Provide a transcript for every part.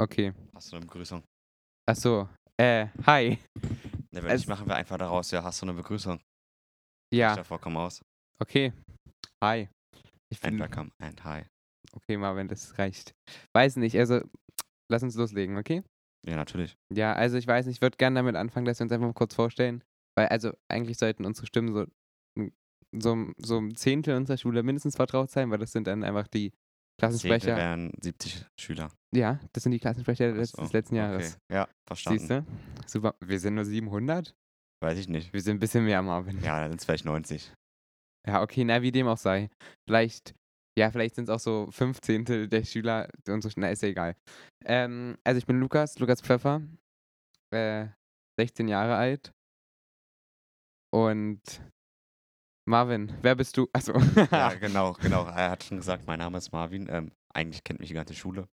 Okay. Hast du eine Begrüßung? Ach so. Äh, hi. Ne, wenn Es- nicht, machen wir einfach daraus, ja, hast du eine Begrüßung? Ja, Ich da vollkommen aus. okay. Hi. Ich And welcome and hi. Okay, Marvin, das reicht. Weiß nicht, also lass uns loslegen, okay? Ja, natürlich. Ja, also ich weiß nicht, ich würde gerne damit anfangen, dass wir uns einfach mal kurz vorstellen. Weil, also eigentlich sollten unsere Stimmen so, so, so ein Zehntel unserer Schule mindestens vertraut sein, weil das sind dann einfach die Klassensprecher. wären 70 Schüler. Ja, das sind die Klassensprecher des, so, des letzten Jahres. Okay. Ja, verstanden. Siehst du? Super. Wir sind nur 700? Weiß ich nicht. Wir sind ein bisschen mehr, Marvin. Ja, dann sind es vielleicht 90. Ja, okay, na, wie dem auch sei. Vielleicht, ja, vielleicht sind es auch so fünf Zehntel der Schüler und so, na, ist ja egal. Ähm, also ich bin Lukas, Lukas Pfeffer, äh, 16 Jahre alt. Und Marvin, wer bist du? Achso. ja, genau, genau. Er hat schon gesagt, mein Name ist Marvin. Ähm, eigentlich kennt mich die ganze Schule.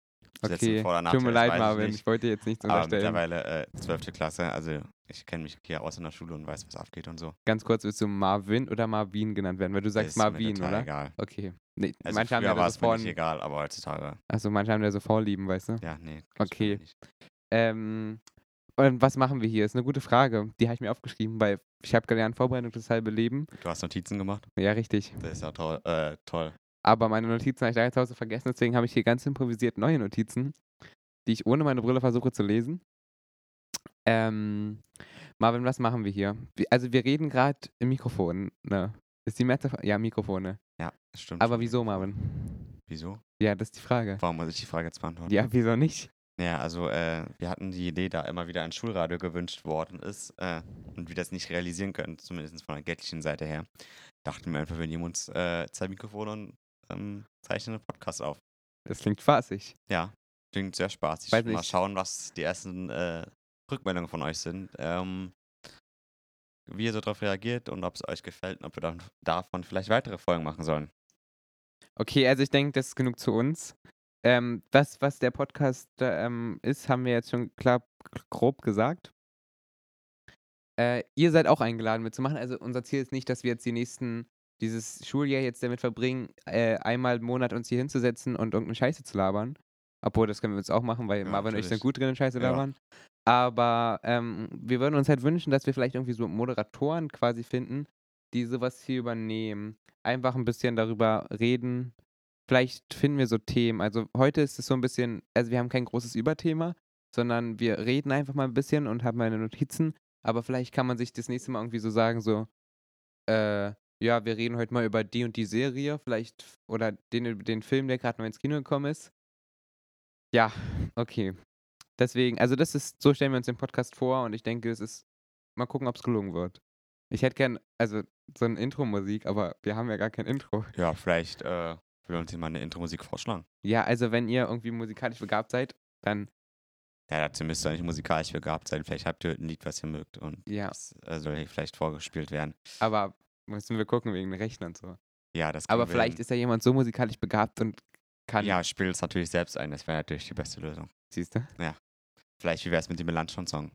Es okay, tut mir leid, ich Marvin, nicht. ich wollte dir jetzt nichts Aber unterstellen. mittlerweile äh, 12. Klasse, also ich kenne mich hier aus in der Schule und weiß, was abgeht und so. Ganz kurz, willst du Marvin oder Marvin genannt werden? Weil du sagst ist mir Marvin, total oder? egal. Okay. Nee, Also manche haben ja war es so mir vor, nicht egal, aber heutzutage, also manche haben ja so Vorlieben, weißt du? ja, nee. Okay. Ähm, und was machen wir hier? Ist eine gute Frage. Die habe ich mir aufgeschrieben, weil ich habe gelernt, Vorbereitung das halbe Leben. Du hast Notizen gemacht? Ja, richtig. Das ist ja toll. Äh, toll. Aber meine Notizen habe ich da jetzt Hause vergessen, deswegen habe ich hier ganz improvisiert neue Notizen, die ich ohne meine Brille versuche zu lesen. Ähm, Marvin, was machen wir hier? Also wir reden gerade im Mikrofon, ne? Ist die Mette? Ja, Mikrofone. Ja, stimmt. Aber schon. wieso, Marvin? Wieso? Ja, das ist die Frage. Warum muss ich die Frage jetzt beantworten? Ja, wieso nicht? Ja, also äh, wir hatten die Idee, da immer wieder ein Schulradio gewünscht worden ist äh, und wir das nicht realisieren können, zumindest von der geldlichen Seite her, dachten wir einfach, wir nehmen uns äh, zwei Mikrofone und ähm, zeichnen einen Podcast auf. Das klingt spaßig. Ja, klingt sehr spaßig. Weiß Mal nicht. schauen, was die ersten äh, Rückmeldungen von euch sind. Ähm, wie ihr so darauf reagiert und ob es euch gefällt und ob wir dann davon vielleicht weitere Folgen machen sollen. Okay, also ich denke, das ist genug zu uns. Ähm, das, was der Podcast ähm, ist, haben wir jetzt schon klar grob gesagt. Äh, ihr seid auch eingeladen mitzumachen. Also unser Ziel ist nicht, dass wir jetzt die nächsten, dieses Schuljahr jetzt damit verbringen, äh, einmal im Monat uns hier hinzusetzen und irgendeine Scheiße zu labern. Obwohl, das können wir jetzt auch machen, weil Ja, Marvin und ich sind gut drin in Scheiße Ja. labern. Aber ähm, wir würden uns halt wünschen, dass wir vielleicht irgendwie so Moderatoren quasi finden, die sowas hier übernehmen. Einfach ein bisschen darüber reden. Vielleicht finden wir so Themen. Also heute ist es so ein bisschen, also wir haben kein großes Überthema, sondern wir reden einfach mal ein bisschen und haben meine Notizen. Aber vielleicht kann man sich das nächste Mal irgendwie so sagen, so, äh, ja, wir reden heute mal über die und die Serie, vielleicht, oder den, den Film, der gerade neu ins Kino gekommen ist. Ja, okay. Deswegen, also das ist, so stellen wir uns den Podcast vor und ich denke, es ist, mal gucken, ob es gelungen wird. Ich hätte gern, also so eine Intro-Musik, aber wir haben ja gar kein Intro. Ja, vielleicht äh, will uns jemand eine Intro-Musik vorschlagen. Ja, also wenn ihr irgendwie musikalisch begabt seid, dann Ja, dazu müsst ihr nicht musikalisch begabt sein. Vielleicht habt ihr ein Lied, was ihr mögt und ja, das äh, soll hier vielleicht vorgespielt werden. aber müssen wir gucken wegen den Rechnern und so. Ja, das Aber wir vielleicht hin. ist ja jemand so musikalisch begabt und kann, Ja, spiel es natürlich selbst ein. Das wäre natürlich die beste Lösung. siehst du, Vielleicht, wie wäre es mit dem Melanchon-Song?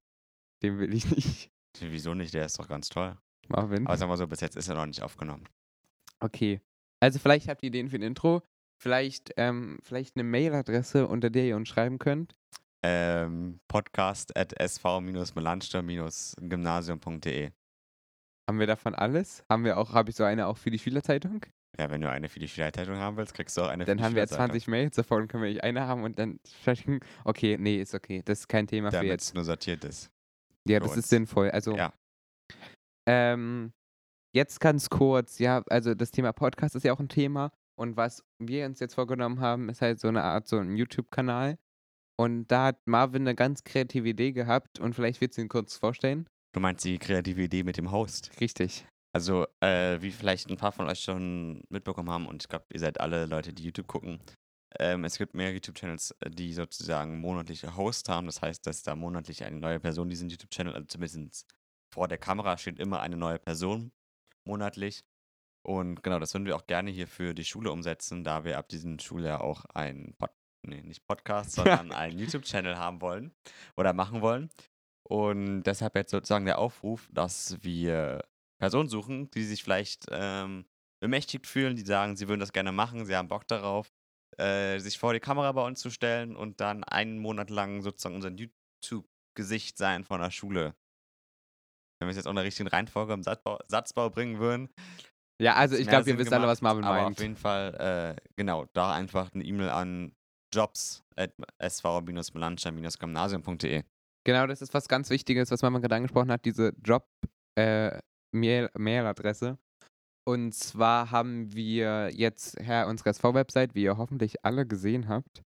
den will ich nicht. Wieso nicht? Der ist doch ganz toll. Marvin. Aber sagen wir so, bis jetzt ist er noch nicht aufgenommen. Okay. Also vielleicht habt ihr Ideen für ein Intro, vielleicht, ähm, vielleicht eine Mailadresse, unter der ihr uns schreiben könnt. Ähm, podcast at sv-melanchter-gymnasium.de Haben wir davon alles? Haben wir auch, habe ich so eine auch für die Schülerzeitung? Ja, wenn du eine für die Schülerzeitung haben willst, kriegst du auch eine Dann für die haben wir jetzt Schülerzeitung. 20 Mails, davon können wir nicht eine haben und dann sprechen. Okay, nee, ist okay. Das ist kein Thema für Damit jetzt. es nur sortiert ist. Ja, für das uns. ist sinnvoll. Also, Ja. ähm, jetzt ganz kurz, ja, also das Thema Podcast ist ja auch ein Thema. Und was wir uns jetzt vorgenommen haben, ist halt so eine Art, so ein YouTube-Kanal. Und da hat Marvin eine ganz kreative Idee gehabt und vielleicht willst du ihn kurz vorstellen. Du meinst die kreative Idee mit dem Host? Richtig. Also, äh, wie vielleicht ein paar von euch schon mitbekommen haben, und ich glaube, ihr seid alle Leute, die YouTube gucken. Ähm, es gibt mehr YouTube-Channels, äh, die sozusagen monatliche Hosts haben. Das heißt, dass da monatlich eine neue Person diesen YouTube-Channel, also zumindest vor der Kamera steht immer eine neue Person monatlich. Und genau, das würden wir auch gerne hier für die Schule umsetzen, da wir ab diesem Schuljahr auch einen Pod nee, nicht Podcast, sondern einen YouTube-Channel haben wollen oder machen wollen. Und deshalb jetzt sozusagen der Aufruf, dass wir Personen suchen, die sich vielleicht ähm, bemächtigt fühlen, die sagen, sie würden das gerne machen, sie haben Bock darauf, äh, sich vor die Kamera bei uns zu stellen und dann einen Monat lang sozusagen unser YouTube-Gesicht sein von der Schule. Wenn wir es jetzt auch in der richtigen Reihenfolge im Satzbau, Satzbau bringen würden. Ja, also ich glaube, ihr wisst alle, was gemacht, Marvin aber meint. auf jeden Fall, äh, genau, da einfach eine E-Mail an jobs.sv-melancha-gymnasium.de. Genau, das ist was ganz Wichtiges, was Mama gerade angesprochen hat, diese Job-Mail-Adresse. Und zwar haben wir jetzt her unsere SV-Website, wie ihr hoffentlich alle gesehen habt.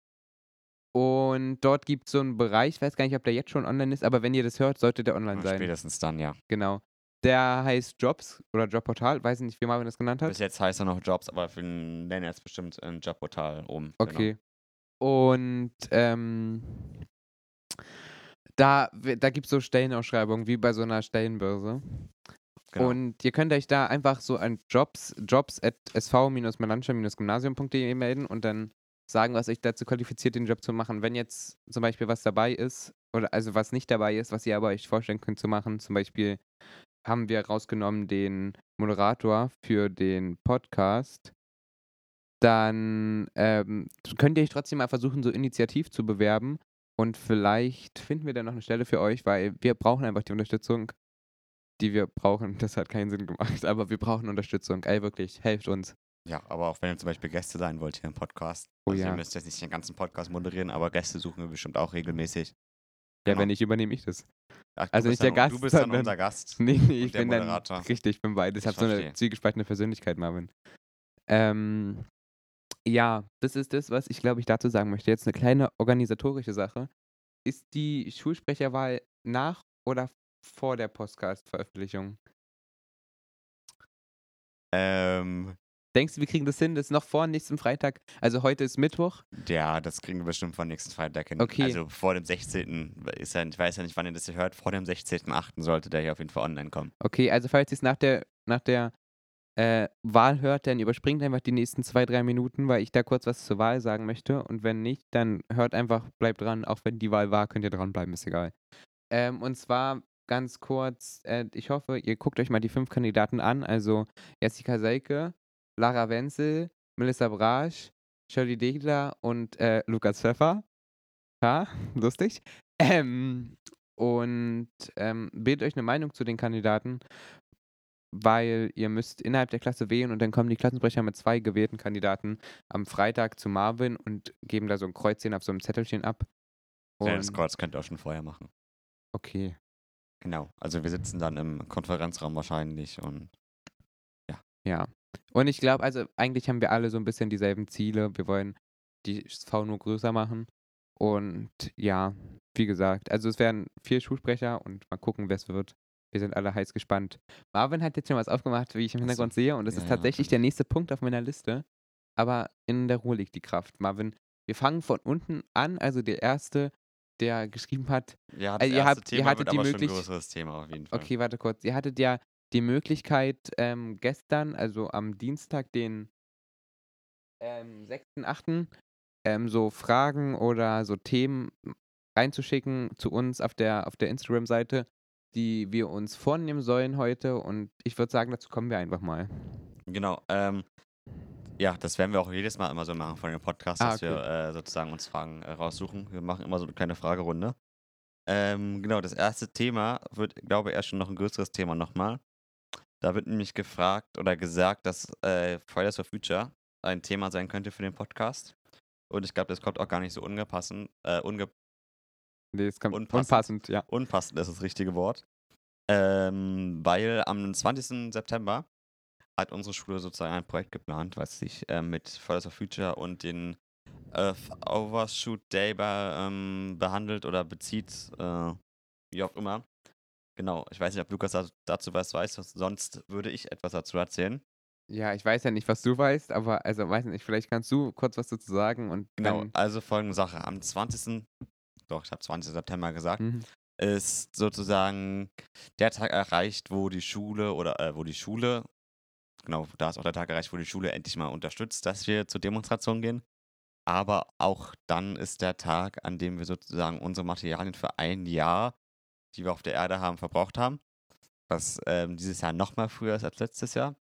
Und dort gibt es so einen Bereich, ich weiß gar nicht, ob der jetzt schon online ist, aber wenn ihr das hört, sollte der online sein. Spätestens dann, ja. Genau. Der heißt Jobs oder Jobportal, weiß nicht, wie Marvin das genannt hat. Bis jetzt heißt er noch Jobs, aber wir nennen jetzt bestimmt ein Jobportal um. Okay. Und ähm, da, da gibt es so Stellenausschreibungen wie bei so einer Stellenbörse. Genau. Und ihr könnt euch da einfach so an Jobs, jobs at sv-melancha-gymnasium.de melden und dann sagen, was euch dazu qualifiziert, den Job zu machen. Wenn jetzt zum Beispiel was dabei ist, oder also was nicht dabei ist, was ihr aber euch vorstellen könnt zu machen, zum Beispiel haben wir rausgenommen den Moderator für den Podcast, dann ähm, könnt ihr euch trotzdem mal versuchen, so initiativ zu bewerben. Und vielleicht finden wir dann noch eine Stelle für euch, weil wir brauchen einfach die Unterstützung, die wir brauchen. Das hat keinen Sinn gemacht, aber wir brauchen Unterstützung. Ey, wirklich, helft uns. Ja, aber auch wenn ihr zum Beispiel Gäste sein wollt hier im Podcast. Oh also ja. Ihr müsst jetzt nicht den ganzen Podcast moderieren, aber Gäste suchen wir bestimmt auch regelmäßig. Ja, Genau. wenn nicht, übernehme ich das. Ach, du Also nicht der dann, Gast, Du bist dann sondern- unser Gast. Nee, nee, ich der bin dann. Moderator. Richtig, ich bin beides. Ich Ich habe so eine verstehe. zwiegespaltene Persönlichkeit, Marvin. Ähm, ja, das ist das, was ich glaube ich dazu sagen möchte. Jetzt eine kleine organisatorische Sache. Ist die Schulsprecherwahl nach oder vor der Podcast-Veröffentlichung? Ähm, Denkst du, wir kriegen das hin? Das ist noch vor nächsten Freitag. Also heute ist Mittwoch. ja, das kriegen wir bestimmt von nächsten Freitag hin. Okay. Also vor dem 16. Ist ja, ich weiß ja nicht, wann ihr das hier hört. Vor dem 16.8. sollte der hier auf jeden Fall online kommen. Okay, also falls ihr es nach der, nach der äh, Wahl hört, dann überspringt einfach die nächsten zwei, drei Minuten, weil ich da kurz was zur Wahl sagen möchte. Und wenn nicht, dann hört einfach, bleibt dran. Auch wenn die Wahl war, könnt ihr dranbleiben, ist egal. Ähm, und zwar ganz kurz, äh, ich hoffe, ihr guckt euch mal die fünf Kandidaten an. Also Jessica Selke, Lara Wenzel, Melissa Brasch, Shirley Degler und äh, Lukas Pfeffer. Ja, lustig. Ähm, und ähm, bildet euch eine Meinung zu den Kandidaten, weil ihr müsst innerhalb der Klasse wählen und dann kommen die Klassensprecher mit zwei gewählten Kandidaten am Freitag zu Marvin und geben da so ein Kreuzchen auf so einem Zettelchen ab. Ja, das Und- Kreuz könnt ihr auch schon vorher machen. Okay. Genau. Also wir sitzen dann im Konferenzraum wahrscheinlich und Ja. Und ich glaube, also eigentlich haben wir alle so ein bisschen dieselben Ziele. Wir wollen die SV nur größer machen. Und ja, wie gesagt, also es werden vier Schulsprecher und mal gucken, wer es wird. Wir sind alle heiß gespannt. Marvin hat jetzt schon was aufgemacht, wie ich im. Hintergrund sehe. Und das Ja, ist ja, tatsächlich der nächste Punkt auf meiner Liste. Aber in der Ruhe liegt die Kraft. Marvin, wir fangen von unten an. Also der Erste, der geschrieben hat, ja, Also ihr habt- ihr hattet die aber schon möglich- ein größeres Thema auf jeden Fall. Okay, warte kurz. Ihr hattet ja die Möglichkeit, ähm, gestern, also am Dienstag, den ähm, 6.8., ähm, so Fragen oder so Themen reinzuschicken zu uns auf der, auf der Instagram-Seite, die wir uns vornehmen sollen heute. Und ich würde sagen, dazu kommen wir einfach mal. Genau. Ähm, ja, das werden wir auch jedes Mal immer so machen von dem Podcast, Ah, dass wir äh, sozusagen uns Fragen äh, raussuchen. Wir machen immer so eine kleine Fragerunde. Ähm, genau, das erste Thema wird, glaube ich, erst schon noch ein größeres Thema nochmal. Da wird nämlich gefragt oder gesagt, dass äh, Fridays for Future ein Thema sein könnte für den Podcast. Und ich glaube, das kommt auch gar nicht so ungepassend, äh, unge Nee, es kommt Unpassend. unpassend, ja. unpassend ist das richtige Wort. Ähm, weil am 20. September hat unsere Schule sozusagen ein Projekt geplant, was sich äh, mit Fridays for Future und den Earth Overshoot Day be ähm, behandelt oder bezieht, äh, wie auch immer. Genau, ich weiß nicht, ob Lukas da- dazu was weiß, sonst würde ich etwas dazu erzählen. Ja, ich weiß ja nicht, was du weißt, aber also weiß nicht, vielleicht kannst du kurz was dazu sagen und Genau, also folgende Sache. Am 20. Doch, ich habe 20. September gesagt. Mhm. ist sozusagen der Tag erreicht, wo die Schule oder äh, wo die Schule, genau, da ist auch der Tag erreicht, wo die Schule endlich mal unterstützt, dass wir zur Demonstration gehen. Aber auch dann ist der Tag, an dem wir sozusagen unsere Materialien für ein Jahr, die wir auf der Erde haben, verbraucht haben. Was ähm, dieses Jahr noch mal früher ist als letztes Jahr.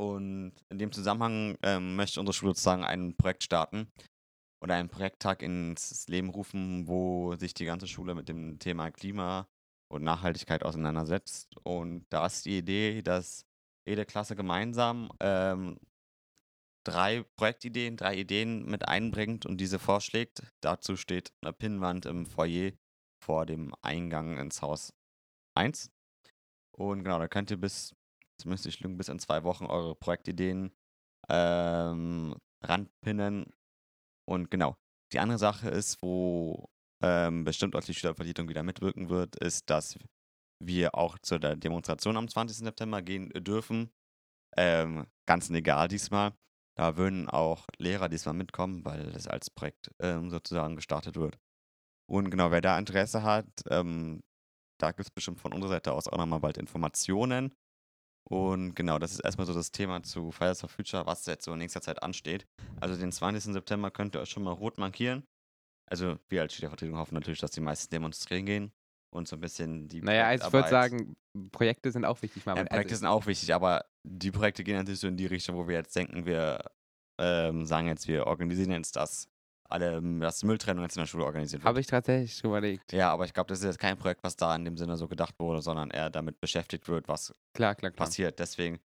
Und in dem Zusammenhang ähm, möchte unsere Schule sozusagen ein Projekt starten oder einen Projekttag ins Leben rufen, wo sich die ganze Schule mit dem Thema Klima und Nachhaltigkeit auseinandersetzt. Und da ist die Idee, dass jede Klasse gemeinsam ähm, drei Projektideen, drei Ideen mit einbringt und diese vorschlägt. Dazu steht eine Pinnwand im Foyer vor dem Eingang ins Haus 1. Und genau, da könnt ihr bis, zumindest ich lügen, bis in zwei Wochen eure Projektideen ähm, ranpinnen. Und genau, die andere Sache ist, wo ähm, bestimmt auch die Schülervertretung wieder mitwirken wird, ist, dass wir auch zu der Demonstration am 20. September gehen dürfen. Ähm, ganz egal diesmal. Da würden auch Lehrer diesmal mitkommen, weil das als Projekt ähm, sozusagen gestartet wird. Und genau, wer da Interesse hat, ähm, da gibt es bestimmt von unserer Seite aus auch nochmal bald Informationen. Und genau, das ist erstmal so das Thema zu Fridays for Future, was jetzt so in nächster Zeit ansteht. Also den 20. September könnt ihr euch schon mal rot markieren. Also wir als Schülervertretung hoffen natürlich, dass die meisten demonstrieren gehen und so ein bisschen die Naja, also ich würde sagen, Projekte sind auch wichtig. Ja, Projekte also sind auch wichtig, aber die Projekte gehen natürlich so in die Richtung, wo wir jetzt denken, wir ähm, sagen jetzt, wir organisieren jetzt das, alle, das Mülltrennung jetzt in der Schule organisiert wird. Habe ich tatsächlich überlegt. Ja, aber ich glaube, das ist jetzt kein Projekt, was da in dem Sinne so gedacht wurde, sondern eher damit beschäftigt wird, was klar, klar, klar. passiert. Deswegen,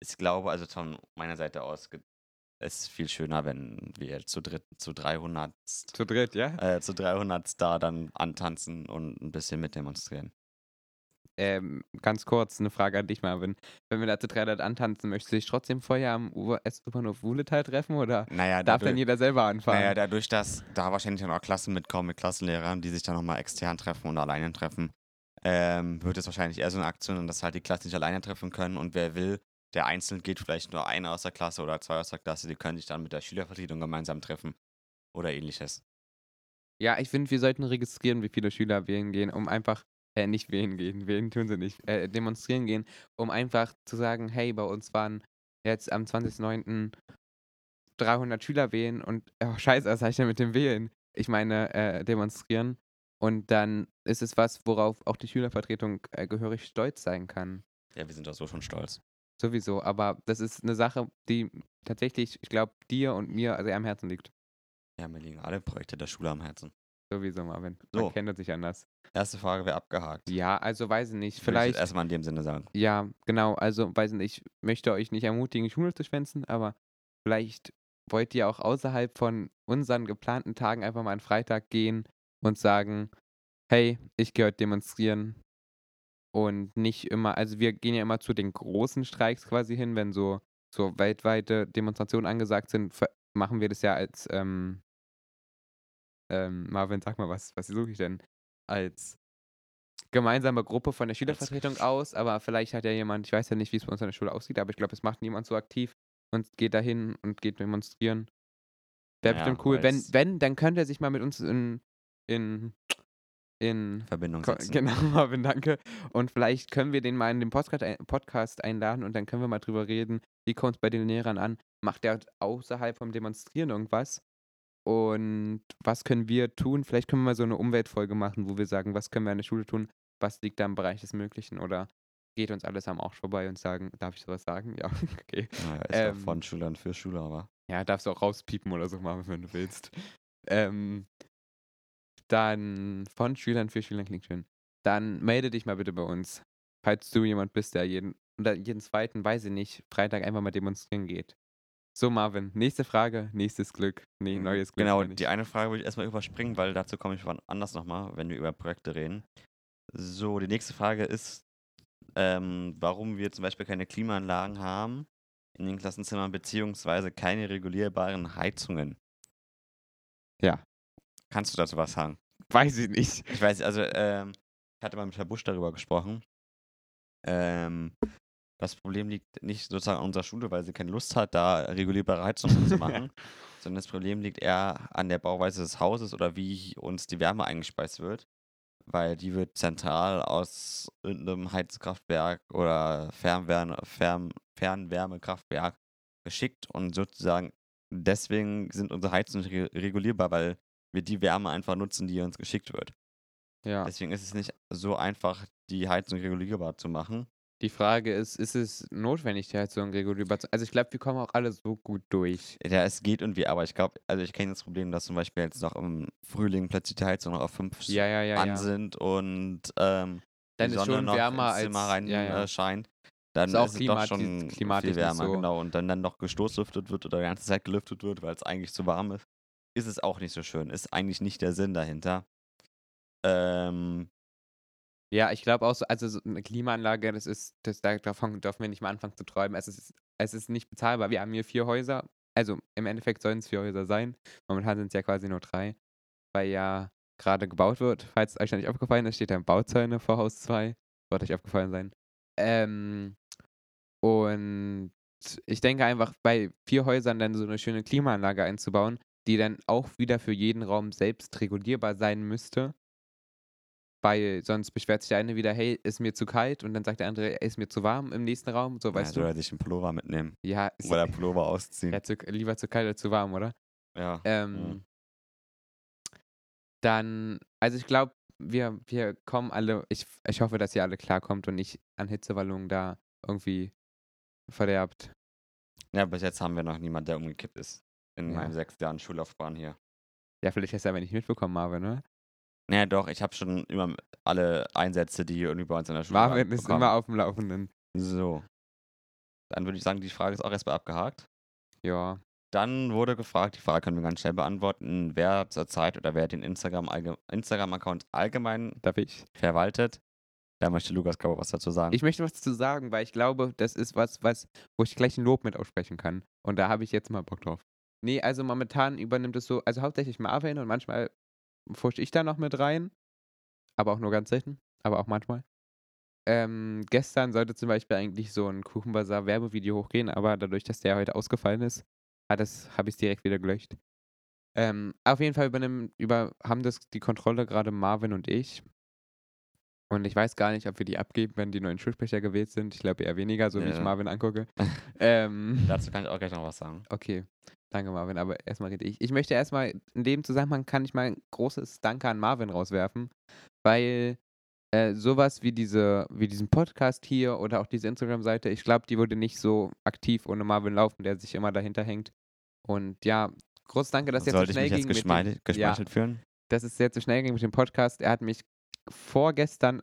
ich glaube, also von meiner Seite aus ist viel schöner, wenn wir zu dritt, zu 300. Zu dritt, ja? Äh, zu 300 da dann antanzen und ein bisschen mitdemonstrieren. Ähm, ganz kurz eine Frage an dich, Marvin. Wenn wir da zu 300 antanzen, möchtest du dich trotzdem vorher am S-Bahnhof Wuhletal treffen oder naja, darf dann jeder selber anfangen? Naja, dadurch, dass da wahrscheinlich dann auch Klassen mitkommen mit Klassenlehrern, die sich dann nochmal extern treffen und alleine treffen, ähm, wird es wahrscheinlich eher so eine Aktion, dass halt die Klassen nicht alleine treffen können und wer will, der einzeln geht, vielleicht nur einer aus der Klasse oder zwei aus der Klasse, die können sich dann mit der Schülervertretung gemeinsam treffen oder ähnliches. Ja, ich finde, wir sollten registrieren, wie viele Schüler wählen gehen, um einfach, äh, nicht wählen gehen, wählen tun sie nicht, äh, demonstrieren gehen, um einfach zu sagen, hey, bei uns waren jetzt am 20.09. 300 Schüler wählen und, oh, scheiße, was ich denn mit dem Wählen? Ich meine, äh, demonstrieren. Und dann ist es was, worauf auch die Schülervertretung äh, gehörig stolz sein kann. Ja, wir sind da so schon stolz. Sowieso, aber das ist eine Sache, die tatsächlich, ich glaube, dir und mir sehr am Herzen liegt. Ja, mir liegen alle Projekte der Schule am Herzen. Sowieso, Marvin. So. Man kennt sich anders. Erste Frage wäre abgehakt. Ja, also weiß ich nicht. Vielleicht. Ich erstmal in dem Sinne sagen. Ja, genau. Also weiß ich nicht. Ich möchte euch nicht ermutigen, Schule zu schwänzen, aber vielleicht wollt ihr auch außerhalb von unseren geplanten Tagen einfach mal an Freitag gehen und sagen: Hey, ich gehe heute demonstrieren und nicht immer, also wir gehen ja immer zu den großen Streiks quasi hin, wenn so, so weltweite Demonstrationen angesagt sind, machen wir das ja als, ähm, ähm, Marvin, sag mal, was, was suche ich denn? Als gemeinsame Gruppe von der Schülervertretung aus, aber vielleicht hat ja jemand, ich weiß ja nicht, wie es bei uns an der Schule aussieht, aber ich glaube, es macht niemand so aktiv und geht dahin und geht demonstrieren. Wäre naja, bestimmt cool. Wenn, wenn, dann könnte er sich mal mit uns in, in in Verbindung setzen. Genau, Marvin, danke. Und vielleicht können wir den mal in den Podcast einladen und dann können wir mal drüber reden, wie kommt es bei den Lehrern an? Macht der außerhalb vom Demonstrieren irgendwas? Und was können wir tun? Vielleicht können wir mal so eine Umweltfolge machen, wo wir sagen, was können wir an der Schule tun? Was liegt da im Bereich des Möglichen? Oder geht uns alles am Arsch vorbei und sagen, darf ich sowas sagen? Ja, okay. Naja, ist ähm, auch von Schülern für Schüler, aber. Ja, darfst du auch rauspiepen oder so machen, wenn du willst. Ähm, dann von Schülern für Schülern klingt schön. Dann melde dich mal bitte bei uns, falls du jemand bist, der jeden, oder jeden zweiten, weiß ich nicht, Freitag einfach mal demonstrieren geht. So, Marvin, nächste Frage, nächstes Glück. Nee, mhm, neues Glück. Genau, die eine Frage würde ich erstmal überspringen, weil dazu komme ich wann anders nochmal, wenn wir über Projekte reden. So, die nächste Frage ist, ähm, warum wir zum Beispiel keine Klimaanlagen haben in den Klassenzimmern, beziehungsweise keine regulierbaren Heizungen. Ja, Kannst du dazu was sagen? Weiß ich nicht. Ich weiß, also, ähm, ich hatte mal mit Herr Busch darüber gesprochen. Ähm, das Problem liegt nicht sozusagen an unserer Schule, weil sie keine Lust hat, da regulierbare Heizungen zu machen, sondern das Problem liegt eher an der Bauweise des Hauses oder wie uns die Wärme eingespeist wird. Weil die wird zentral aus irgendeinem Heizkraftwerk oder Fernwärme, Fern, Fernwärmekraftwerk geschickt und sozusagen deswegen sind unsere Heizungen regulierbar, weil wir die Wärme einfach nutzen, die uns geschickt wird. Ja. Deswegen ist es nicht so einfach, die Heizung regulierbar zu machen. Die Frage ist, ist es notwendig, die Heizung regulierbar zu Also ich glaube, wir kommen auch alle so gut durch. Ja, es geht irgendwie, aber ich glaube, also ich kenne das Problem, dass zum Beispiel jetzt noch im Frühling plötzlich die Heizung noch auf 5 Ja, ja, ja, an sind und ähm, Dann die ist Sonne schon noch wärmer ins Zimmer als- rein. Äh, scheint, dann Ist ist, auch es doch schon klimatisch viel wärmer, so- genau. Und dann dann noch gestoßlüftet wird oder die ganze Zeit gelüftet wird, weil es eigentlich zu warm ist, ist es auch nicht so schön. Ist eigentlich nicht der Sinn dahinter. Ähm, Ja, ich glaube auch so, also so eine Klimaanlage, das ist, das, da- davon dürfen wir nicht mal anfangen zu träumen. Es ist, es ist nicht bezahlbar. Wir haben hier vier Häuser. Also im Endeffekt sollen es vier Häuser sein. Momentan sind es ja quasi nur drei, weil ja gerade gebaut wird. Falls euch noch nicht aufgefallen ist, steht da Bauzäune vor Haus 2. Wird euch aufgefallen sein. Ähm, und ich denke einfach, bei vier Häusern dann so eine schöne Klimaanlage einzubauen, die dann auch wieder für jeden Raum selbst regulierbar sein müsste. Weil sonst beschwert sich der eine wieder, hey, ist mir zu kalt und dann sagt der andere, ist mir zu warm im nächsten Raum. So, ja, weißt du? er sich einen Pullover mitnehmen Ja, oder Pullover ausziehen. ja, zu, lieber zu kalt als zu warm, oder? Ja. Ähm, Dann, also ich glaube, wir, wir kommen alle, ich, ich hoffe, dass ihr alle klarkommt und nicht an Hitzewallungen da irgendwie verderbt. ja, bis jetzt haben wir noch niemanden, der umgekippt ist. In Ja. meinen sechs Jahren Schullaufbahn hier. Ja, vielleicht hast du aber nicht mitbekommen, Marvin, ne? Naja, doch, ich habe schon immer alle Einsätze, die irgendwie bei uns in der Schule Marvin ist bekommen. immer auf dem Laufenden. So. Dann würde ich sagen, die Frage ist auch erstmal abgehakt. Ja. Dann wurde gefragt, die Frage können wir ganz schnell beantworten, wer zurzeit oder wer den Instagram allge- Instagram-Account allgemein Darf ich? verwaltet. Da möchte Lukas, glaube ich, was dazu sagen. Ich möchte was dazu sagen, weil ich glaube, das ist was, was, wo ich gleich ein Lob mit aussprechen kann. Und da habe ich jetzt mal Bock drauf. Nee, also momentan übernimmt es so, also hauptsächlich Marvin und manchmal fusche ich da noch mit rein. Aber auch nur ganz selten. Aber auch manchmal. Ähm, gestern sollte zum Beispiel eigentlich so ein Kuchenbazar-Werbevideo hochgehen, aber dadurch, dass der heute ausgefallen ist, hat das, habe ich es direkt wieder gelöscht. Ähm, auf jeden Fall übernehmen, über, haben das die Kontrolle gerade Marvin und ich. Und ich weiß gar nicht, ob wir die abgeben, wenn die neuen Schulsprecher gewählt sind. Ich glaube eher weniger, so wie ich Ja. Marvin angucke. ähm, Dazu kann ich auch gleich noch was sagen. okay, danke Marvin, aber erstmal rede ich. Ich möchte erstmal, in dem Zusammenhang kann ich mal ein großes Danke an Marvin rauswerfen, weil äh, sowas wie, diese, wie diesen Podcast hier oder auch diese Instagram-Seite, ich glaube, die würde nicht so aktiv ohne Marvin laufen, der sich immer dahinter hängt. Und ja, großes Danke, dass jetzt so Sollte ich schnell mich jetzt ging. mit dem- geschmeichelt, geschmeichelt fühlen? dass es jetzt so schnell ging mit dem Podcast. Er hat mich vorgestern,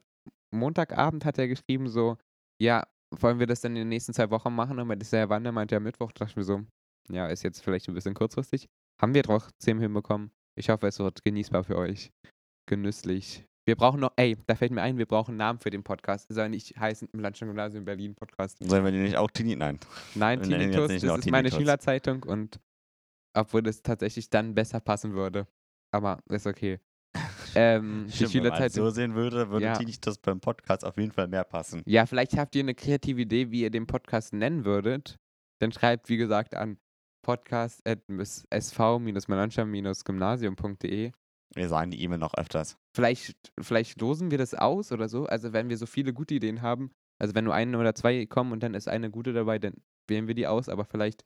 Montagabend hat er geschrieben, so, ja, wollen wir das dann in den nächsten zwei Wochen machen? Und meinte ja, wann? Er meinte ja Mittwoch. Da dachte ich mir so, ja, ist jetzt vielleicht ein bisschen kurzfristig. Haben wir trotzdem hinbekommen. Ich hoffe, es wird genießbar für euch. Genüsslich. Wir brauchen noch, ey, da fällt mir ein, wir brauchen einen Namen für den Podcast. Soll nicht heißen im Landesgymnasium Berlin Podcast. Sollen wir die nicht auch Tini? Nein. Nein, Tinnitus, das ist meine Tinnitus. Schülerzeitung und obwohl das tatsächlich dann besser passen würde. Aber ist okay. Ähm, die Stimmt, wenn man Schülerzeitung. so sehen würde, würde Ja. Tini das beim Podcast auf jeden Fall mehr passen. Ja, vielleicht habt ihr eine kreative Idee, wie ihr den Podcast nennen würdet. Dann schreibt, wie gesagt, an podcast.sv-melancha-gymnasium.de. Wir sagen die E-Mail noch öfters. Vielleicht, vielleicht losen wir das aus oder so. Also wenn wir so viele gute Ideen haben, also wenn nur eine oder zwei kommen und dann ist eine gute dabei, dann wählen wir die aus, aber vielleicht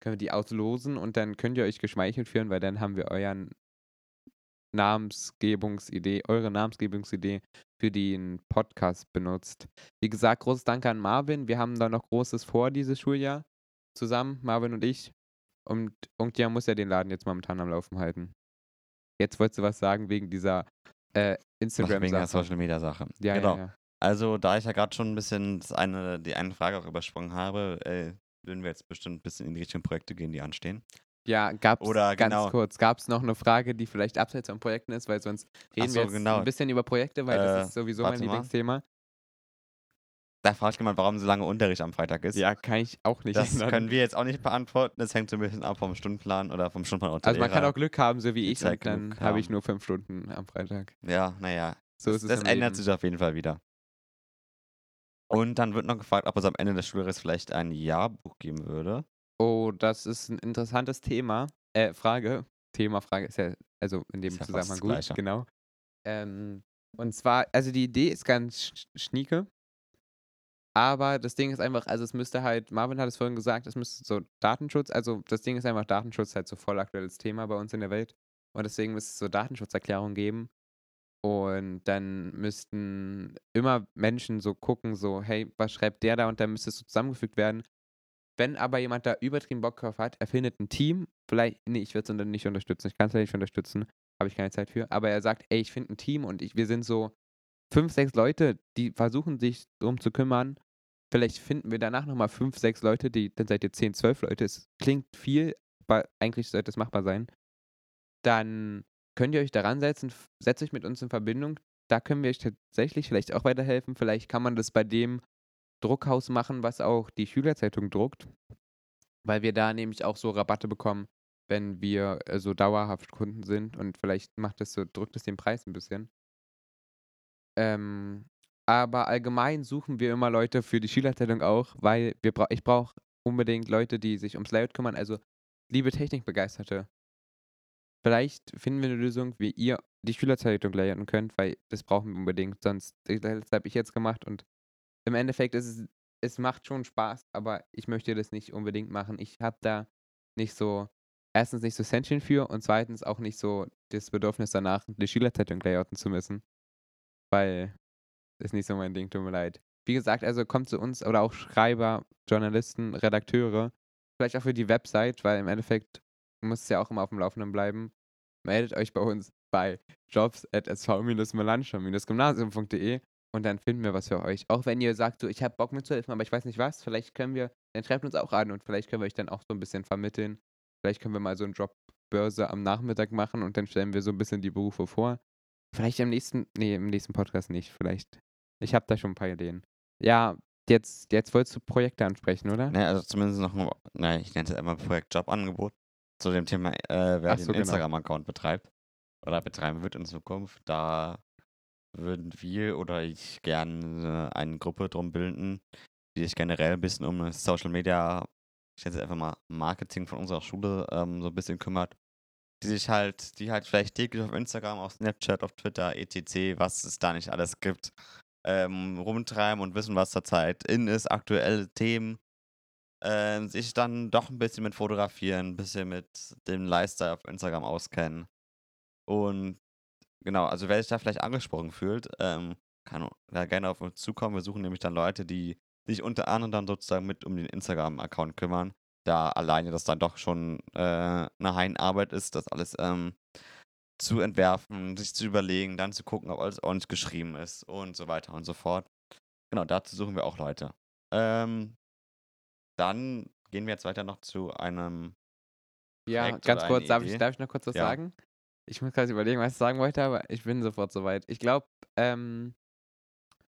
können wir die auslosen und dann könnt ihr euch geschmeichelt führen, weil dann haben wir euren Namensgebungsidee, eure Namensgebungsidee für den Podcast benutzt. Wie gesagt, großes Danke an Marvin. Wir haben da noch Großes vor dieses Schuljahr. Zusammen, Marvin und ich. Und irgendjemand muss ja den Laden jetzt momentan am Laufen halten. Jetzt wolltest du was sagen wegen dieser äh, Noch wegen der Instagram-Sache. Social Media Sache. Ja, genau. ja, ja. Also, da ich ja gerade schon ein bisschen eine, die eine Frage auch übersprungen habe, äh, würden wir jetzt bestimmt ein bisschen in die richtigen Projekte gehen, die anstehen. Ja, gab's Oder ganz genau. kurz, gab es noch eine Frage, die vielleicht abseits von Projekten ist, weil sonst reden so, wir jetzt genau. ein bisschen über Projekte, weil Äh, das ist sowieso mein warte mal. Lieblingsthema. Da fragt jemand, warum so lange Unterricht am Freitag ist. Ja, kann ich auch nicht Das ändern. können wir jetzt auch nicht beantworten. Das hängt so ein bisschen ab vom Stundenplan oder vom Stundenplan also man kann Lehrer. auch Glück haben, so wie ich, und dann habe ich nur fünf Stunden am Freitag. Ja, naja. So das es das ändert Leben. sich auf jeden Fall wieder. Und dann wird noch gefragt, ob es am Ende des Schuljahres vielleicht ein Jahrbuch geben würde. Oh, das ist ein interessantes Thema. Äh, Frage. Thema, Frage ist ja, also in dem Ist Zusammenhang gut, Gleiche. genau. Ähm, und zwar, also die Idee ist ganz sch- schnieke. Aber das Ding ist einfach, also es müsste halt, Marvin hat es vorhin gesagt, es müsste so Datenschutz, also das Ding ist einfach, Datenschutz ist halt so voll aktuelles Thema bei uns in der Welt. Und deswegen müsste es so Datenschutzerklärungen geben. Und dann müssten immer Menschen so gucken, so, hey, was schreibt der da? Und dann müsste es so zusammengefügt werden. Wenn aber jemand da übertrieben Bock drauf hat, er findet ein Team, vielleicht, nee, ich würde es nicht unterstützen, ich kann es nicht unterstützen, habe ich keine Zeit für, aber er sagt, ey, ich finde ein Team und ich, wir sind so fünf, sechs Leute, die versuchen sich darum zu kümmern. Vielleicht finden wir danach nochmal fünf, sechs Leute, die, dann seid ihr zehn, zwölf Leute. Es klingt viel, aber eigentlich sollte es machbar sein. Dann könnt ihr euch daran setzen, setzt euch mit uns in Verbindung. Da können wir euch tatsächlich vielleicht auch weiterhelfen. Vielleicht kann man das bei dem Druckhaus machen, was auch die Schülerzeitung druckt, weil wir da nämlich auch so Rabatte bekommen, wenn wir äh, so dauerhaft Kunden sind und vielleicht macht es so, drückt es den Preis ein bisschen. Ähm, aber allgemein suchen wir immer Leute für die Schülerzeitung auch, weil wir bra ich brauche unbedingt Leute, die sich ums Layout kümmern, also liebe Technikbegeisterte. Vielleicht finden wir eine Lösung, wie ihr die Schülerzeitung layouten könnt, weil das brauchen wir unbedingt. Sonst, das habe ich jetzt gemacht und im Endeffekt ist es, es macht schon Spaß, aber ich möchte das nicht unbedingt machen. Ich habe da nicht so, erstens nicht so Sentient für und zweitens auch nicht so das Bedürfnis danach, die Schülerzeitung layouten zu müssen. Weil ist nicht so mein Ding, tut mir leid. Wie gesagt, also kommt zu uns oder auch Schreiber, Journalisten, Redakteure, vielleicht auch für die Website, weil im Endeffekt muss es ja auch immer auf dem Laufenden bleiben. Meldet euch bei uns bei jobs at sv-melanchthon-gymnasium.de und dann finden wir was für euch. Auch wenn ihr sagt, so, ich habe Bock mitzuhelfen, aber ich weiß nicht was, vielleicht können wir, dann schreibt uns auch an und vielleicht können wir euch dann auch so ein bisschen vermitteln. Vielleicht können wir mal so eine Jobbörse am Nachmittag machen und dann stellen wir so ein bisschen die Berufe vor. Vielleicht im nächsten, nee, im nächsten Podcast nicht, vielleicht. Ich habe da schon ein paar Ideen. Ja, jetzt, jetzt wolltest du Projekte ansprechen, oder? Ne, also zumindest noch, ein, ne, ich nenne es immer Projekt Jobangebot zu dem Thema, äh, wer so, den genau. Instagram-Account betreibt oder betreiben wird in Zukunft. Da würden wir oder ich gerne eine Gruppe drum bilden, die sich generell ein bisschen um Social Media, ich nenne es einfach mal Marketing von unserer Schule ähm, so ein bisschen kümmert. Die sich halt, die halt vielleicht täglich auf Instagram, auf Snapchat, auf Twitter, etc., was es da nicht alles gibt, ähm, rumtreiben und wissen, was zurzeit in ist, aktuelle Themen. Äh, sich dann doch ein bisschen mit Fotografieren, ein bisschen mit dem Lifestyle auf Instagram auskennen. Und genau, also wer sich da vielleicht angesprochen fühlt, ähm, kann da gerne auf uns zukommen. Wir suchen nämlich dann Leute, die sich unter anderem dann sozusagen mit um den Instagram-Account kümmern, da alleine das dann doch schon äh, eine Heidenarbeit ist, das alles ähm, zu entwerfen, sich zu überlegen, dann zu gucken, ob alles ordentlich geschrieben ist und so weiter und so fort. Genau, dazu suchen wir auch Leute. Ähm, dann gehen wir jetzt weiter noch zu einem. Ja, Projekt ganz kurz, darf ich, darf ich noch kurz was Ja. sagen? Ich muss gerade überlegen, was ich sagen wollte, aber ich bin sofort soweit. Ich glaube, ähm,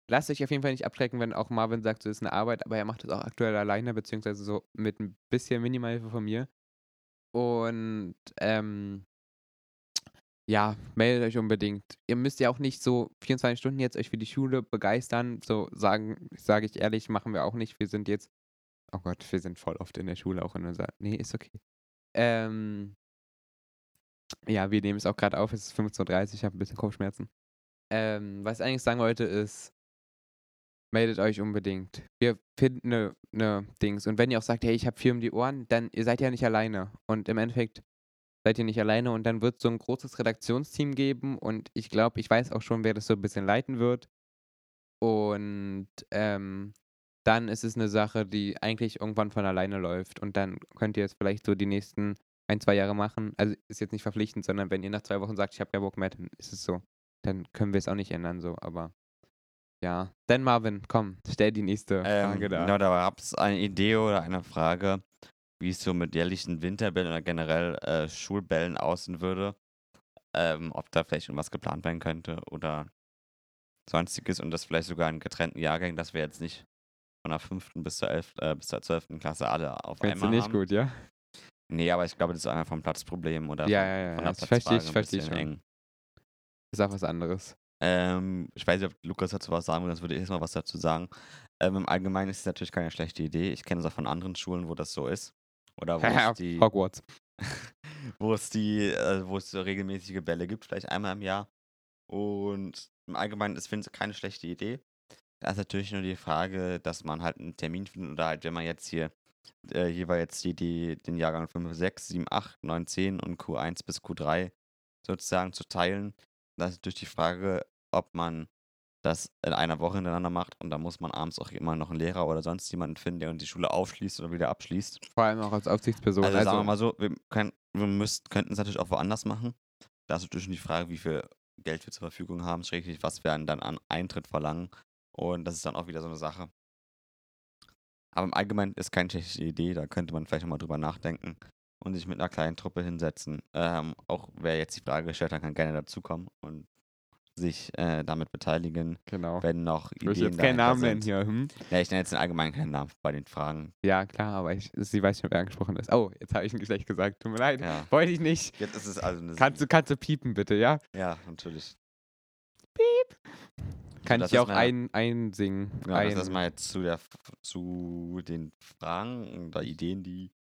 lasst euch auf jeden Fall nicht abschrecken, wenn auch Marvin sagt, so ist eine Arbeit, aber er macht das auch aktuell alleine, beziehungsweise so mit ein bisschen Minimalhilfe von mir. Und ähm, ja, meldet euch unbedingt. Ihr müsst ja auch nicht so 24 Stunden jetzt euch für die Schule begeistern. So sagen, sage ich ehrlich, machen wir auch nicht. Wir sind jetzt, oh Gott, wir sind voll oft in der Schule auch in unserer. Nee, ist okay. Ähm, ja, wir nehmen es auch gerade auf. Es ist 15.30 Uhr, ich habe ein bisschen Kopfschmerzen. Ähm, was ich eigentlich sagen wollte ist, meldet euch unbedingt. Wir finden eine ne Dings. Und wenn ihr auch sagt, hey, ich habe viel um die Ohren, dann ihr seid ja nicht alleine. Und im Endeffekt seid ihr nicht alleine und dann wird es so ein großes Redaktionsteam geben und ich glaube, ich weiß auch schon, wer das so ein bisschen leiten wird. Und ähm, dann ist es eine Sache, die eigentlich irgendwann von alleine läuft und dann könnt ihr es vielleicht so die nächsten ein, zwei Jahre machen. Also ist jetzt nicht verpflichtend, sondern wenn ihr nach zwei Wochen sagt, ich habe keinen Bock mehr, dann ist es so. Dann können wir es auch nicht ändern, so, aber ja. Dann Marvin, komm, stell die nächste Ähm, Frage da. Genau, da gab es eine Idee oder eine Frage, wie es so mit jährlichen Winterbällen oder generell äh, Schulbällen aussehen würde. Ähm, ob da vielleicht irgendwas geplant werden könnte oder sonstiges und das vielleicht sogar in getrennten Jahrgängen, dass wir jetzt nicht von der fünften bis zur elf, äh, bis zur zwölften Klasse alle auf Findest du einmal nicht haben. gut, ja? Nee, aber ich glaube, das ist einfach vom Platzproblem oder Ja, ja, ja, von der das verstehe ich, Platzfrage ein verstehe ich schon. eng. Ist auch was anderes. Ähm, ich weiß nicht, ob Lukas dazu was sagen will, sonst würde ich erstmal was dazu sagen. Ähm, Im Allgemeinen ist es natürlich keine schlechte Idee. Ich kenne es auch von anderen Schulen, wo das so ist. Oder wo es die, Hogwarts. wo es die, äh, wo es so regelmäßige Bälle gibt, vielleicht einmal im Jahr. Und im Allgemeinen ist, ich, keine schlechte Idee. Da ist natürlich nur die Frage, dass man halt einen Termin findet oder halt, wenn man jetzt hier, äh, hier war jetzt die, die, den Jahrgang 5, 6, 7, 8, 9, 10 und Q1 bis Q3 sozusagen zu teilen, das ist durch die Frage, ob man das in einer Woche hintereinander macht und dann muss man abends auch immer noch einen Lehrer oder sonst jemanden finden, der die Schule aufschließt oder wieder abschließt. Vor allem auch als Aufsichtsperson. Also, Also, sagen wir mal so, wir, können, wir müsst, könnten es natürlich auch woanders machen. Da ist natürlich die Frage, wie viel Geld wir zur Verfügung haben, schrägstrich, was wir dann an Eintritt verlangen. Und das ist dann auch wieder so eine Sache. Aber im Allgemeinen ist keine schlechte Idee, da könnte man vielleicht nochmal drüber nachdenken und sich mit einer kleinen Truppe hinsetzen. Ähm, auch wer jetzt die Frage gestellt hat, kann gerne dazukommen und sich äh, damit beteiligen, genau. wenn noch Ich will Ideen jetzt keinen Namen nennen hier. Hm? Ja, ich nenne jetzt in allgemein keinen Namen bei den Fragen. Ja, klar, aber ich, sie weiß nicht, wer angesprochen ist. Oh, jetzt habe ich ein Geschlecht gesagt. Tut mir leid. Ja. Wollte ich nicht. Jetzt ist es also eine Kannst du, kannst du piepen, bitte, ja? Ja, natürlich. Kann ich ist auch mal- ein, einsingen. Ja, ein, das ist mal jetzt zu, der, zu den Fragen oder Ideen, die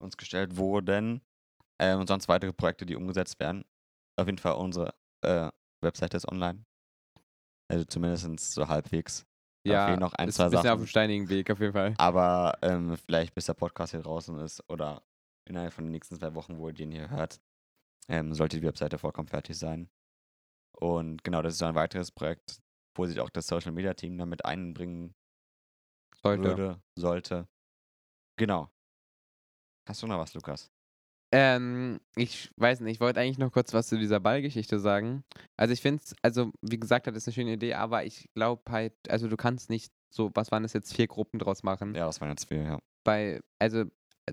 uns gestellt wurden. Ähm, und sonst weitere Projekte, die umgesetzt werden. Auf jeden Fall unsere äh, Webseite ist online. Also zumindest so halbwegs. Da ja, fehlen noch ein, ist zwei ein bisschen auf Sachen. dem steinigen Weg auf jeden Fall. Aber ähm, vielleicht bis der Podcast hier draußen ist oder innerhalb von den nächsten zwei Wochen, wo ihr den hier hört, ähm, sollte die Webseite vollkommen fertig sein. Und genau, das ist so ein weiteres Projekt, wo sich auch das Social Media Team damit einbringen Sollte. würde, sollte. Genau. Hast du noch was, Lukas? Ähm, ich weiß nicht, ich wollte eigentlich noch kurz was zu dieser Ballgeschichte sagen. Also ich finde es, also wie gesagt, das ist eine schöne Idee, aber ich glaube halt, also du kannst nicht so, was waren das jetzt, vier Gruppen draus machen. Ja, das waren jetzt vier, ja. Bei, also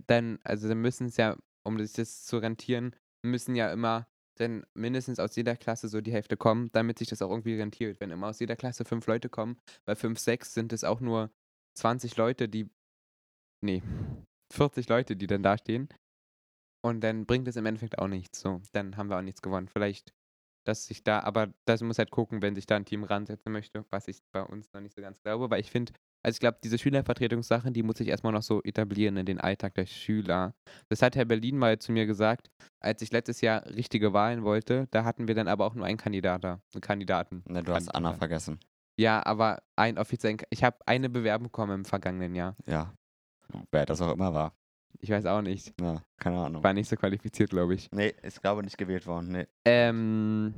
dann, also dann müssen es ja, um sich das zu rentieren, müssen ja immer dann mindestens aus jeder Klasse so die Hälfte kommen, damit sich das auch irgendwie rentiert. Wenn immer aus jeder Klasse fünf Leute kommen, bei fünf, sechs sind es auch nur 20 Leute, die, nee, 40 Leute, die dann da stehen. Und dann bringt es im Endeffekt auch nichts. So, dann haben wir auch nichts gewonnen. Vielleicht, dass sich da, aber das muss halt gucken, wenn sich da ein Team ransetzen möchte, was ich bei uns noch nicht so ganz glaube, weil ich finde, also ich glaube, diese Schülervertretungssache, die muss sich erstmal noch so etablieren in den Alltag der Schüler. Das hat Herr Berlin mal zu mir gesagt, als ich letztes Jahr richtige Wahlen wollte, da hatten wir dann aber auch nur einen Kandidaten, einen Kandidaten. Ne, du hast Anna Kandidat. vergessen. Ja, aber ein offiziellen, ich habe eine Bewerbung bekommen im vergangenen Jahr. Ja. Wer das auch immer war. Ich weiß auch nicht. Ja, keine Ahnung. War nicht so qualifiziert, glaube ich. Nee, ist glaube nicht gewählt worden. Nee. Ähm,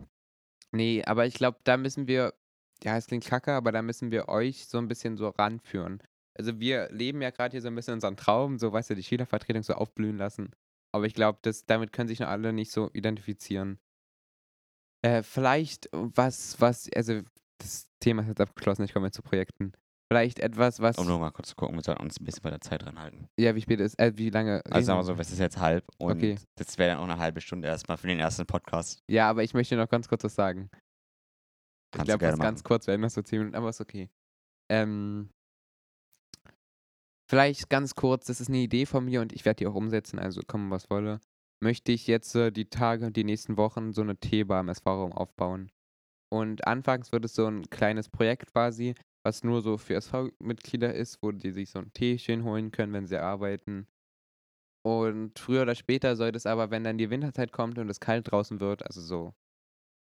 nee, aber ich glaube, da müssen wir, ja, es klingt kacke, aber da müssen wir euch so ein bisschen so ranführen. Also wir leben ja gerade hier so ein bisschen unseren Traum, so weißt du, die Schülervertretung so aufblühen lassen. Aber ich glaube, damit können sich noch alle nicht so identifizieren. Äh, vielleicht was, was, also das Thema ist jetzt abgeschlossen, ich komme jetzt zu Projekten. Vielleicht etwas, was, Um nur mal kurz zu gucken, wir sollten uns ein bisschen bei der Zeit ranhalten. ja, wie spät ist, äh, wie lange? Also sagen wir so, es ist jetzt halb und Okay. das wäre dann auch eine halbe Stunde erstmal für den ersten Podcast. Ja, aber ich möchte noch ganz kurz was sagen. Ich glaube, was ganz kurz werden, noch so 10 Minuten, aber ist okay. Ähm, vielleicht ganz kurz, das ist eine Idee von mir und ich werde die auch umsetzen, also kommen was wolle. Möchte ich jetzt äh, die Tage und die nächsten Wochen so eine Teebar im SV-Raum aufbauen. Und anfangs wird es so ein kleines Projekt quasi, was nur so für SV-Mitglieder ist, wo die sich so ein Teechen holen können, wenn sie arbeiten. Und früher oder später soll das aber, wenn dann die Winterzeit kommt und es kalt draußen wird, also so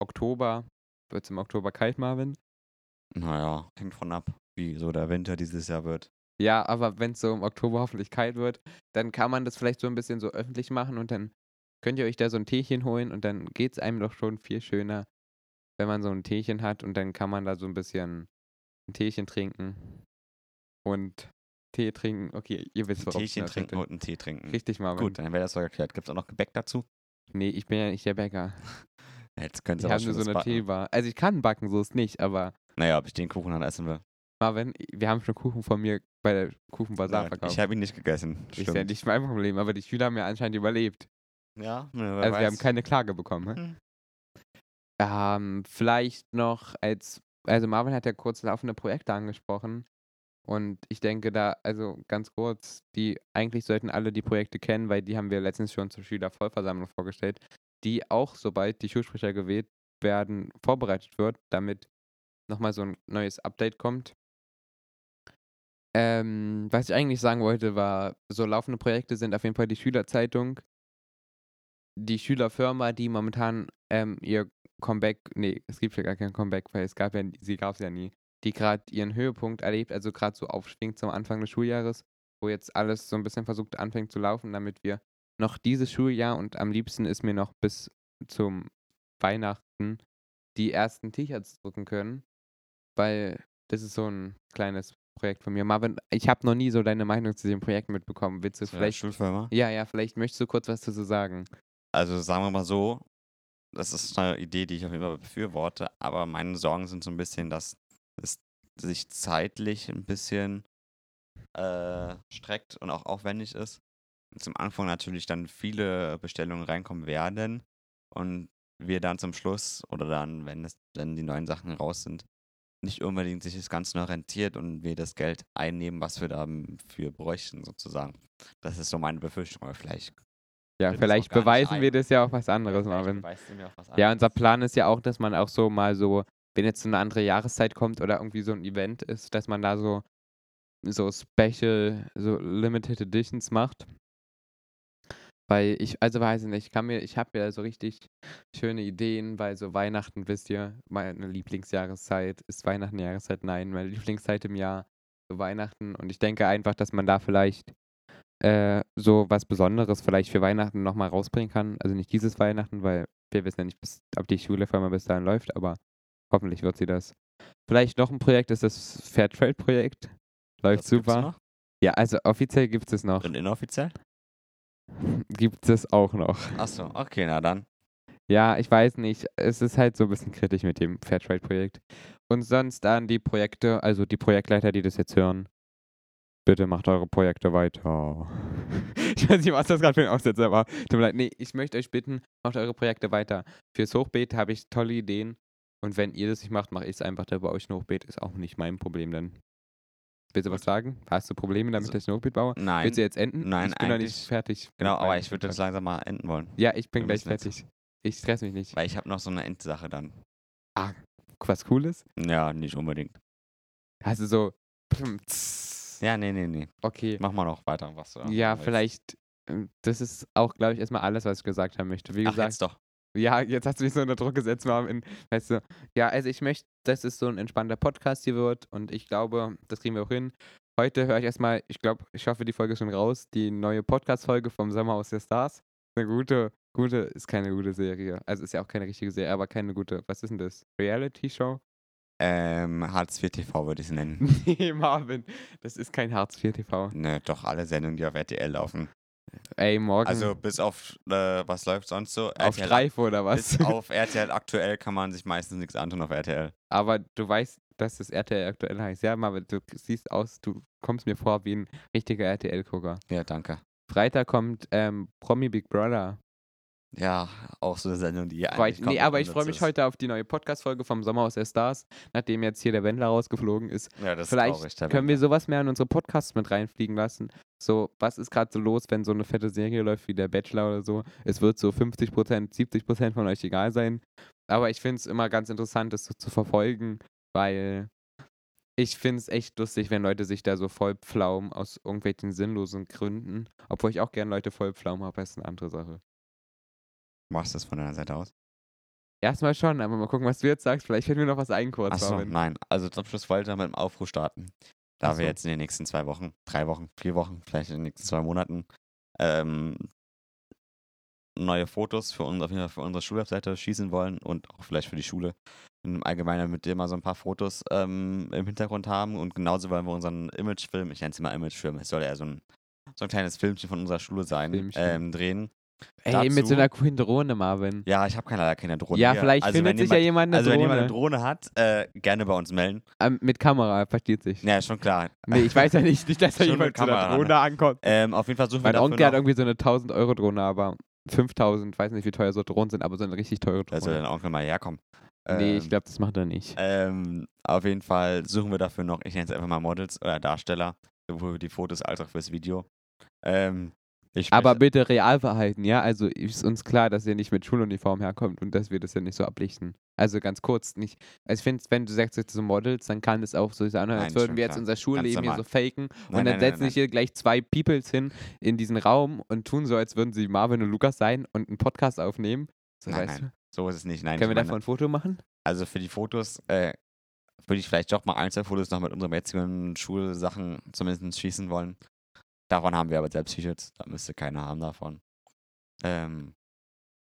Oktober, wird es im Oktober kalt, Marvin? Naja, hängt von ab, wie so der Winter dieses Jahr wird. Ja, aber wenn es so im Oktober hoffentlich kalt wird, dann kann man das vielleicht so ein bisschen so öffentlich machen und dann könnt ihr euch da so ein Teechen holen und dann geht es einem doch schon viel schöner, wenn man so ein Teechen hat und dann kann man da so ein bisschen ein Teechen trinken und Tee trinken. Okay, ihr wisst, worauf ich Teechen trinken und einen Tee trinken. Richtig, Marvin. Gut, dann wäre das so erklärt. Gibt es auch noch Gebäck dazu? Nee, ich bin ja nicht der Bäcker. Jetzt können Ich sie aber habe nur so schon eine backen. Teebar. Also ich kann backen, so ist nicht, aber Naja, ob ich den Kuchen dann essen will. Marvin, wir haben schon Kuchen von mir bei der Kuchenbazar Nein, verkauft. ich habe ihn nicht gegessen. Ist ja Stimmt. nicht mein Problem, aber die Schüler haben ja anscheinend überlebt. Ja, ne, Also wir haben weiß. keine Klage bekommen. Hm. Ähm, vielleicht noch als, also Marvin hat ja kurz laufende Projekte angesprochen. Und ich denke da, also ganz kurz, die eigentlich sollten alle die Projekte kennen, weil die haben wir letztens schon zur Schülervollversammlung vorgestellt, die auch, sobald die Schulsprecher gewählt werden, vorbereitet wird, damit nochmal so ein neues Update kommt. Ähm, was ich eigentlich sagen wollte, war, so laufende Projekte sind auf jeden Fall die Schülerzeitung, die Schülerfirma, die momentan ähm, ihr Comeback, nee, es gibt ja gar kein Comeback, weil es gab ja, sie gab es ja nie, die gerade ihren Höhepunkt erlebt, also gerade so aufschwingt zum Anfang des Schuljahres, wo jetzt alles so ein bisschen versucht anfängt zu laufen, damit wir noch dieses Schuljahr und am liebsten ist mir noch bis zum Weihnachten die ersten T-Shirts drucken können, weil das ist so ein kleines Projekt von mir. Marvin, ich habe noch nie so deine Meinung zu dem Projekt mitbekommen. Willst du der vielleicht. Ja, ja, vielleicht möchtest du kurz was dazu sagen. Also sagen wir mal so, das ist eine Idee, die ich auf jeden Fall befürworte, aber meine Sorgen sind so ein bisschen, dass es sich zeitlich ein bisschen äh, streckt und auch aufwendig ist. Zum Anfang natürlich dann viele Bestellungen reinkommen werden und wir dann zum Schluss oder dann, wenn, es, wenn die neuen Sachen raus sind, nicht unbedingt sich das Ganze noch rentiert und wir das Geld einnehmen, was wir dafür bräuchten, sozusagen. Das ist so meine Befürchtung, aber vielleicht. Ja, vielleicht beweisen wir das ja auch was anderes, vielleicht Marvin. was Ja, unser anderes. Plan ist ja auch, dass man auch so mal so, wenn jetzt so eine andere Jahreszeit kommt oder irgendwie so ein Event ist, dass man da so, so Special, so Limited Editions macht. Weil ich, also weiß ich nicht, ich kann mir, ich habe ja so richtig schöne Ideen, weil so Weihnachten, wisst ihr, meine Lieblingsjahreszeit ist Weihnachten Jahreszeit, nein, meine Lieblingszeit im Jahr, so Weihnachten. Und ich denke einfach, dass man da vielleicht äh, so was Besonderes vielleicht für Weihnachten nochmal rausbringen kann. Also nicht dieses Weihnachten, weil wir wissen ja nicht, bis, ob die Schule vor allem bis dahin läuft, aber hoffentlich wird sie das. Vielleicht noch ein Projekt ist das Fairtrade-Projekt. Läuft Das super. noch? Ja, also offiziell gibt es noch. Und inoffiziell? Gibt es auch noch. Achso, okay, na dann. Ja, ich weiß nicht. Es ist halt so ein bisschen kritisch mit dem Fairtrade-Projekt. Und sonst dann die Projekte, also die Projektleiter, die das jetzt hören. Bitte macht eure Projekte weiter. Ich weiß nicht, was das gerade für ein Aussetzer war. Tut mir leid. Nee, ich möchte euch bitten, macht eure Projekte weiter. Fürs Hochbeet habe ich tolle Ideen. Und wenn ihr das nicht macht, mache ich es einfach. Da bei euch ein Hochbeet ist auch nicht mein Problem dann. Willst du was sagen? Hast du Probleme damit, Also, dass ich ein Hochbeet baue? Nein. Willst du jetzt enden? nein, ich bin noch nicht fertig. Genau, aber ich würde das langsam mal enden wollen. Ja, ich bin wir gleich fertig. Ich stress mich nicht. Weil ich habe noch so eine Endsache dann. Was Cooles? Ja, nicht unbedingt. Hast du so. Ja, nee, nee, nee. Okay. Mach mal noch weiter, was du Ja, vielleicht. ähm, Das ist auch, glaube ich, erstmal alles, was ich gesagt haben möchte. Wie Ach, gesagt, jetzt doch. Ja, jetzt hast du mich so unter Druck gesetzt, Marvin. Weißt du, ja, also ich möchte, dass es so ein entspannter Podcast hier wird und ich glaube, das kriegen wir auch hin. Heute höre ich erstmal, ich glaube, ich hoffe, die Folge ist schon raus, die neue Podcast-Folge vom Sommer aus der Stars. Eine gute, gute, ist keine gute Serie. Also ist ja auch keine richtige Serie, aber keine gute, was ist denn das? Reality-Show? Ähm, Hartz IV TV würde ich es nennen. nee, Marvin, das ist kein Hartz IV TV. ne, doch alle Sendungen, die auf RTL laufen. Ey, morgen Also bis auf, äh, was läuft sonst so? auf RTL Streif oder was? Bis auf RTL aktuell kann man sich meistens nichts antun auf RTL. Aber du weißt, dass das RTL aktuell heißt. Ja, Marvin, du siehst aus, du kommst mir vor wie ein richtiger RTL-Gucker. Ja, danke. Freitag kommt ähm, Promi Big Brother. Ja, auch so eine Sendung, die Aber ich, eigentlich nee, aber ich freue mich ist. heute auf die neue Podcast-Folge vom Sommer aus der Stars, nachdem jetzt hier der Wendler rausgeflogen ist. Ja, das ist Vielleicht traurig. der können wir sowas mehr in unsere Podcasts mit reinfliegen lassen. So, was ist gerade so los, wenn so eine fette Serie läuft wie der Bachelor oder so? Es wird so 50%, 70% von euch egal sein. Aber ich finde es immer ganz interessant, das so zu verfolgen, weil ich finde es echt lustig, wenn Leute sich da so voll pflaumen aus irgendwelchen sinnlosen Gründen. Obwohl ich auch gern Leute voll pflaumen habe, ist eine andere Sache. Machst du das von deiner Seite aus? Erstmal schon, aber mal gucken, was du jetzt sagst. Vielleicht fällt mir noch was ein kurz. Achso, nein. Also zum Schluss wollte ich mit dem Aufruf starten. Da Ach wir jetzt in den nächsten zwei Wochen, drei Wochen, vier Wochen, vielleicht in den nächsten zwei Monaten ähm, neue Fotos für uns, auf jeden Fall für unsere Schulwebseite schießen wollen und auch vielleicht für die Schule im Allgemeinen mit dir mal so ein paar Fotos ähm, im Hintergrund haben und genauso wollen wir unseren Imagefilm, ich nenne es immer Imagefilm, es soll ja so ein, so ein kleines Filmchen von unserer Schule sein, ähm, drehen. Ey, mit so Dazu- einer coolen Drohne, Marvin. Ja, ich habe keine, leider keine Drohne. Ja, hier. vielleicht also, findet wenn sich ja jemand eine Also wenn Drohne. jemand eine Drohne hat, äh, gerne bei uns melden. Ähm, mit Kamera, versteht sich. Ja, schon klar. Nee, ich weiß ja nicht, nicht dass da jemand mit einer Kamera, Drohne ankommt. Ähm, auf jeden Fall suchen Mein wir Onkel dafür hat irgendwie so eine 1000 Euro Drohne, aber 5000, weiß nicht, wie teuer so Drohnen sind, aber so eine richtig teure Drohne. dein Onkel mal herkommen. nee, Ähm, ich glaube, das macht er nicht. Ähm, auf jeden Fall suchen wir dafür noch, ich nenne es einfach mal Models oder Darsteller, sowohl für die Fotos als auch fürs Video. Ähm, Aber bitte real verhalten, ja? Also ist uns klar, dass ihr nicht mit Schuluniform herkommt und dass wir das ja nicht so ablichten. Also ganz kurz, nicht. Also ich finde, wenn du sagst, jetzt so Models, dann kann es auch so sein, als Nein, würden wir jetzt unser Schulleben hier so faken Nein, und dann nein, setzen sich hier gleich zwei Peoples hin in diesen Raum und tun so, als würden sie Marvin und Lukas sein und einen Podcast aufnehmen. So, Nein, weißt nein, so ist es nicht. Nein? Können wir meine, davon ein Foto machen? Also für die Fotos äh, würde ich vielleicht doch mal ein, zwei Fotos noch mit unseren jetzigen Schulsachen zumindest schießen wollen. Davon haben wir aber selbst T-Shirts, da müsste keiner haben davon. Ähm,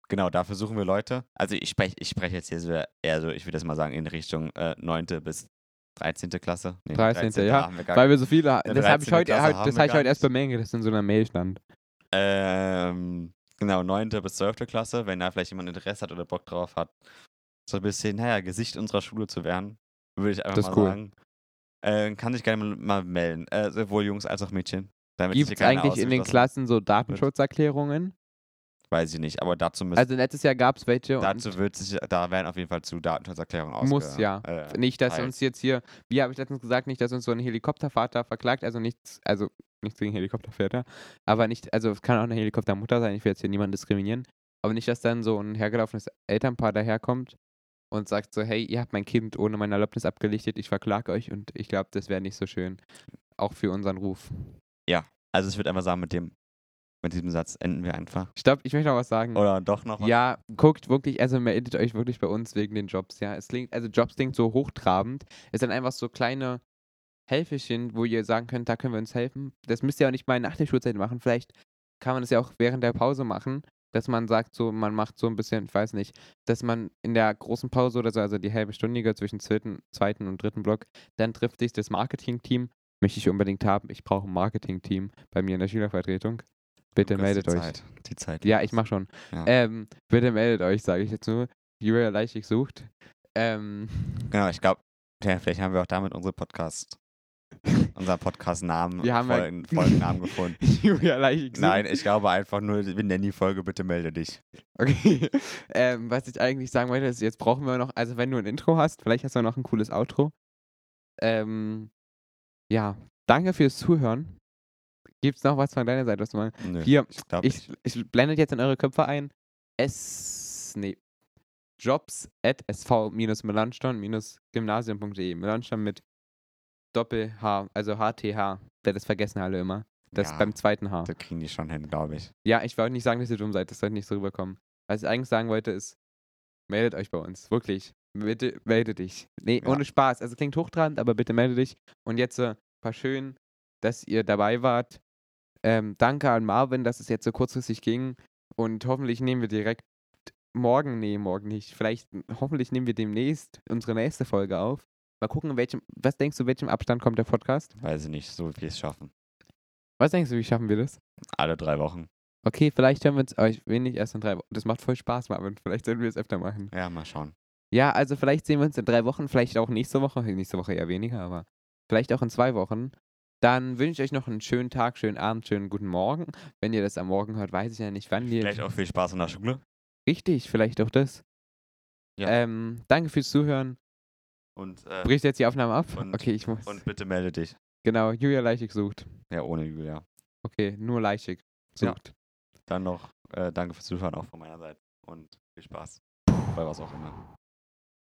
genau, dafür suchen wir Leute. Also ich spreche ich sprech jetzt hier so eher so, ich würde das mal sagen, in Richtung äh, 9. bis 13. Klasse. Nee, 13., ja, haben wir Weil wir so viele. Eine Das habe ich 13. heute, Klasse haben das habe ich heute erst bemängelt, das in so einer Mail stand. Ähm, genau, 9. bis 12. Klasse, wenn da vielleicht jemand Interesse hat oder Bock drauf hat, so ein bisschen, naja, Gesicht unserer Schule zu werden, würde ich einfach Das mal cool. sagen. Äh, kann sich gerne mal, mal melden. Äh, sowohl Jungs als auch Mädchen. Gibt es eigentlich in den Klassen so Datenschutzerklärungen? Weiß ich nicht, aber dazu müssen. Also letztes Jahr gab es welche. dazu wird sich, da werden auf jeden Fall zu Datenschutzerklärungen ausge... Muss, ja. Äh, nicht, dass teilt. uns jetzt hier, wie habe ich letztens gesagt, nicht, dass uns so ein Helikoptervater verklagt, also nichts, also nichts gegen Helikopterväter, aber nicht, also es kann auch eine Helikoptermutter sein, ich will jetzt hier niemanden diskriminieren, aber nicht, dass dann so ein hergelaufenes Elternpaar daherkommt und sagt so, hey, ihr habt mein Kind ohne meine Erlaubnis abgelichtet, ich verklage euch und ich glaube, das wäre nicht so schön, auch für unseren Ruf. Also ich würde einfach sagen, mit dem, mit diesem Satz enden wir einfach. Stopp, ich möchte noch was sagen. Oder doch noch was? Ja, guckt wirklich, also meldet euch wirklich bei uns wegen den Jobs, ja. Es klingt, also Jobs klingt so hochtrabend. Es sind einfach so kleine Helferchen, wo ihr sagen könnt, da können wir uns helfen. Das müsst ihr auch nicht mal nach der Schulzeit machen. Vielleicht kann man das ja auch während der Pause machen, dass man sagt, so, man macht so ein bisschen, ich weiß nicht, dass man in der großen Pause oder so, also die halbe Stunde zwischen zweiten, zweiten und dritten Block, dann trifft sich das Marketing-Team. Möchte ich unbedingt haben. Ich brauche ein Marketing-Team bei mir in der Schülervertretung. Bitte Lukas, meldet die euch. Zeit. Die Zeit. Ja, ich Lukas. mach schon. Ja. Ähm, bitte meldet euch, sage ich jetzt nur. Julia Leichig sucht. Ähm, Genau, ich glaube, ja, vielleicht haben wir auch damit unsere Podcast, unser Podcast-Namen, Folgen, Folgennamen gefunden. Julia Leichig sucht. Nein, ich glaube einfach nur, wir nennen die Folge, bitte melde dich. Okay. ähm, was ich eigentlich sagen wollte, ist, jetzt brauchen wir noch, also wenn du ein Intro hast, vielleicht hast du noch ein cooles Outro. Ähm, ja, danke fürs Zuhören. Gibt's noch was von deiner Seite, was du mal? Nö, Hier, ich Ich, ich blende jetzt in eure Köpfe ein. S. Nee. Jobs at sv-melanchthon-gymnasium.de. Melanchthon mit Doppel-H, also HTH. Wer das vergessen alle immer. Das Ja. beim zweiten H. das kriegen die schon hin, glaube ich. Ja, ich wollte nicht sagen, dass ihr dumm seid. Das sollte nicht so rüberkommen. Was ich eigentlich sagen wollte, ist, meldet euch bei uns. Wirklich. Bitte melde dich. Nee, Ja. ohne Spaß. Also klingt hochtrabend, aber bitte melde dich. Und jetzt äh, war schön, dass ihr dabei wart. Ähm, danke an Marvin, dass es jetzt so kurzfristig ging. Und hoffentlich nehmen wir direkt morgen, nee, morgen nicht. Vielleicht, hoffentlich nehmen wir demnächst unsere nächste Folge auf. Mal gucken, in welchem, was denkst du, welchem Abstand kommt der Podcast? Weiß ich nicht, so wie wir es schaffen. Was denkst du, wie schaffen wir das? Alle drei Wochen. Okay, vielleicht hören wir uns euch wenig erst in drei Wochen. Das macht voll Spaß, Marvin. Vielleicht sollten wir es öfter machen. Ja, mal schauen. Ja, also vielleicht sehen wir uns in drei Wochen, vielleicht auch nächste Woche. Nächste Woche eher weniger, aber vielleicht auch in zwei Wochen. Dann wünsche ich euch noch einen schönen Tag, schönen Abend, schönen guten Morgen. Wenn ihr das am Morgen hört, weiß ich ja nicht, wann ihr. Vielleicht auch viel Spaß in der Schule. Richtig, vielleicht auch das. Ja. Ähm, danke fürs Zuhören. Und, äh, Bricht jetzt die Aufnahme ab? und- okay, ich muss. und bitte melde dich. genau, Julia Leichig sucht. Ja, ohne Julia. Okay, nur Leichig Ja. sucht. Dann noch äh, danke fürs Zuhören auch von meiner Seite. Und viel Spaß. Bei was auch immer.